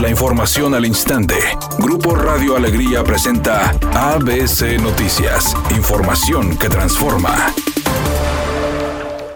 La información al instante. Grupo Radio Alegría presenta ABC Noticias. Información que transforma.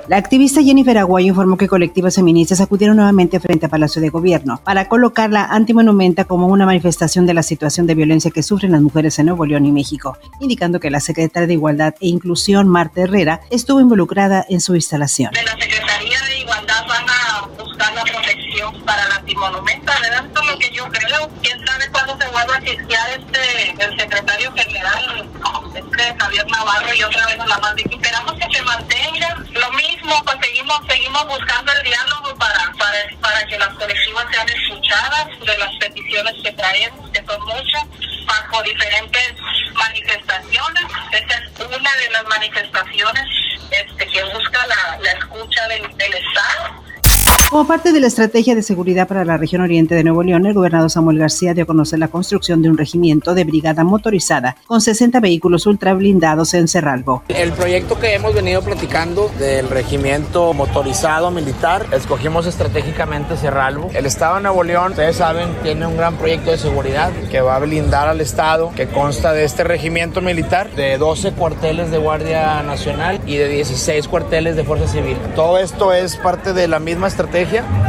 La activista Jennifer Aguayo informó que colectivas feministas acudieron nuevamente frente a Palacio de Gobierno para colocar la antimonumenta como una manifestación de la situación de violencia que sufren las mujeres en Nuevo León y México, indicando que la secretaria de Igualdad e Inclusión, Marta Herrera, estuvo involucrada en su instalación. De la Secretaría de Igualdad van a buscar la protección para la antimonumenta, ¿verdad? Esto es lo que yo creo. ¿Quién sabe cuándo se vuelva a asistir este, el secretario general, este Javier Navarro, y otra vez a la manda? Esperamos que se mantenga lo mismo, pues seguimos, seguimos buscando el diálogo para, para, para que las colectivas sean escuchadas de las peticiones que traemos, que son muchas, bajo diferentes manifestaciones. Esta es una de las manifestaciones este, que busca la, la escucha del Estado como parte de la estrategia de seguridad para la región oriente de Nuevo León, el gobernador Samuel García dio a conocer la construcción de un regimiento de brigada motorizada con 60 vehículos ultra blindados en Cerralbo. El proyecto que hemos venido platicando del regimiento motorizado militar, escogimos estratégicamente Cerralbo. El Estado de Nuevo León, ustedes saben, tiene un gran proyecto de seguridad que va a blindar al Estado, que consta de este regimiento militar, de 12 cuarteles de Guardia Nacional y de 16 cuarteles de Fuerza Civil. Todo esto es parte de la misma estrategia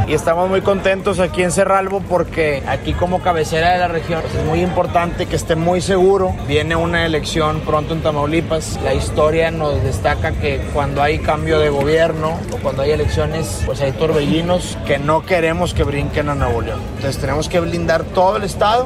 y estamos muy contentos aquí en Cerralbo porque aquí como cabecera de la región pues, es muy importante que esté muy seguro. Viene una elección pronto en Tamaulipas. La historia nos destaca que cuando hay cambio de gobierno o cuando hay elecciones pues hay torbellinos que no queremos que brinquen a Nuevo León. Entonces tenemos que blindar todo el estado.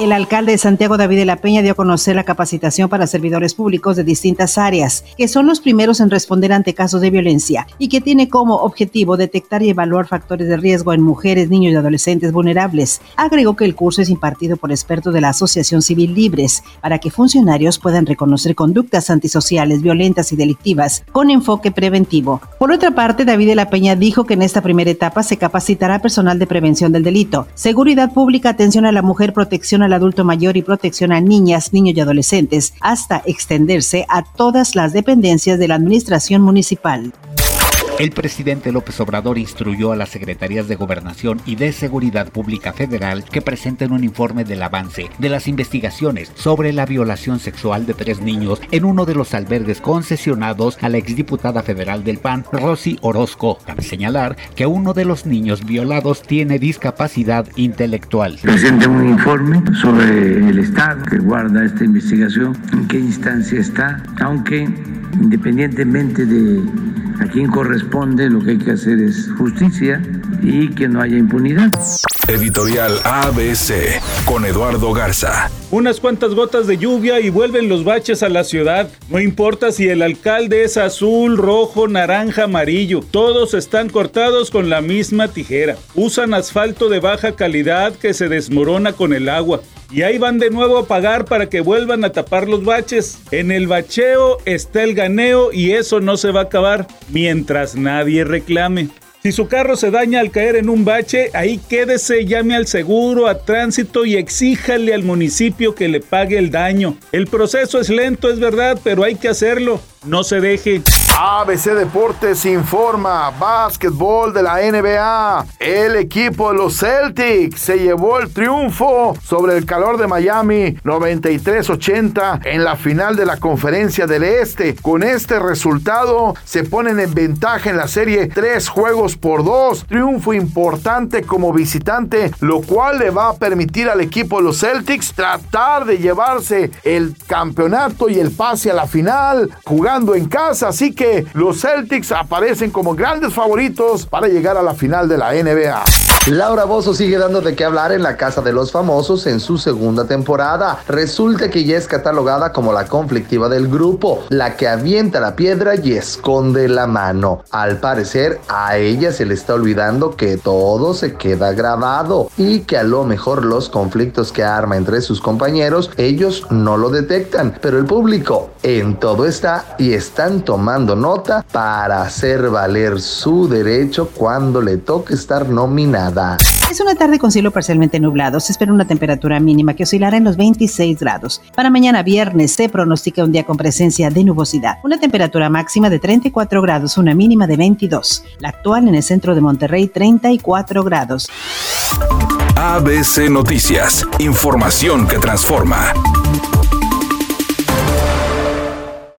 El alcalde de Santiago David de la Peña dio a conocer la capacitación para servidores públicos de distintas áreas, que son los primeros en responder ante casos de violencia y que tiene como objetivo detectar y evaluar factores de riesgo en mujeres, niños y adolescentes vulnerables. Agregó que el curso es impartido por expertos de la Asociación Civil Libres para que funcionarios puedan reconocer conductas antisociales, violentas y delictivas con enfoque preventivo. Por otra parte, David de la Peña dijo que en esta primera etapa se capacitará personal de prevención del delito, seguridad pública, atención a la mujer, protección al adulto mayor y protección a niñas, niños y adolescentes, hasta extenderse a todas las dependencias de la administración municipal. El presidente López Obrador instruyó a las secretarías de Gobernación y de Seguridad Pública Federal que presenten un informe del avance de las investigaciones sobre la violación sexual de tres niños en uno de los albergues concesionados a la exdiputada federal del PAN, Rosy Orozco. Cabe señalar que uno de los niños violados tiene discapacidad intelectual. Presente un informe sobre el estado que guarda esta investigación, en qué instancia está, aunque independientemente de a quien corresponde, lo que hay que hacer es justicia y que no haya impunidad. Editorial ABC con Eduardo Garza. Unas cuantas gotas de lluvia y vuelven los baches a la ciudad. No importa si el alcalde es azul, rojo, naranja, amarillo. Todos están cortados con la misma tijera. Usan asfalto de baja calidad que se desmorona con el agua. Y ahí van de nuevo a pagar para que vuelvan a tapar los baches. En el bacheo está el ganeo y eso no se va a acabar mientras nadie reclame. Si su carro se daña al caer en un bache, ahí quédese, llame al seguro, a tránsito y exíjale al municipio que le pague el daño. El proceso es lento, es verdad, pero hay que hacerlo. No se deje. ABC Deportes informa, básquetbol de la NBA. El equipo de los Celtics se llevó el triunfo sobre el calor de Miami 93-80 en la final de la conferencia del Este. Con este resultado se ponen en ventaja en la serie tres juegos por dos. Triunfo importante como visitante, lo cual le va a permitir al equipo de los Celtics tratar de llevarse el campeonato y el pase a la final jugando en casa. Así los Celtics aparecen como grandes favoritos para llegar a la final de la NBA. Laura Bozo sigue dando de qué hablar en la Casa de los Famosos en su segunda temporada. Resulta que ya es catalogada como la conflictiva del grupo, la que avienta la piedra y esconde la mano. Al parecer, a ella se le está olvidando que todo se queda grabado y que a lo mejor los conflictos que arma entre sus compañeros, ellos no lo detectan, pero el público en todo está y están tomando nota para hacer valer su derecho cuando le toque estar nominada. Es una tarde con cielo parcialmente nublado. Se espera una temperatura mínima que oscilará en los 26 grados. Para mañana viernes se pronostica un día con presencia de nubosidad. Una temperatura máxima de 34 grados, una mínima de 22. La actual en el centro de Monterrey, 34 grados. ABC Noticias, información que transforma.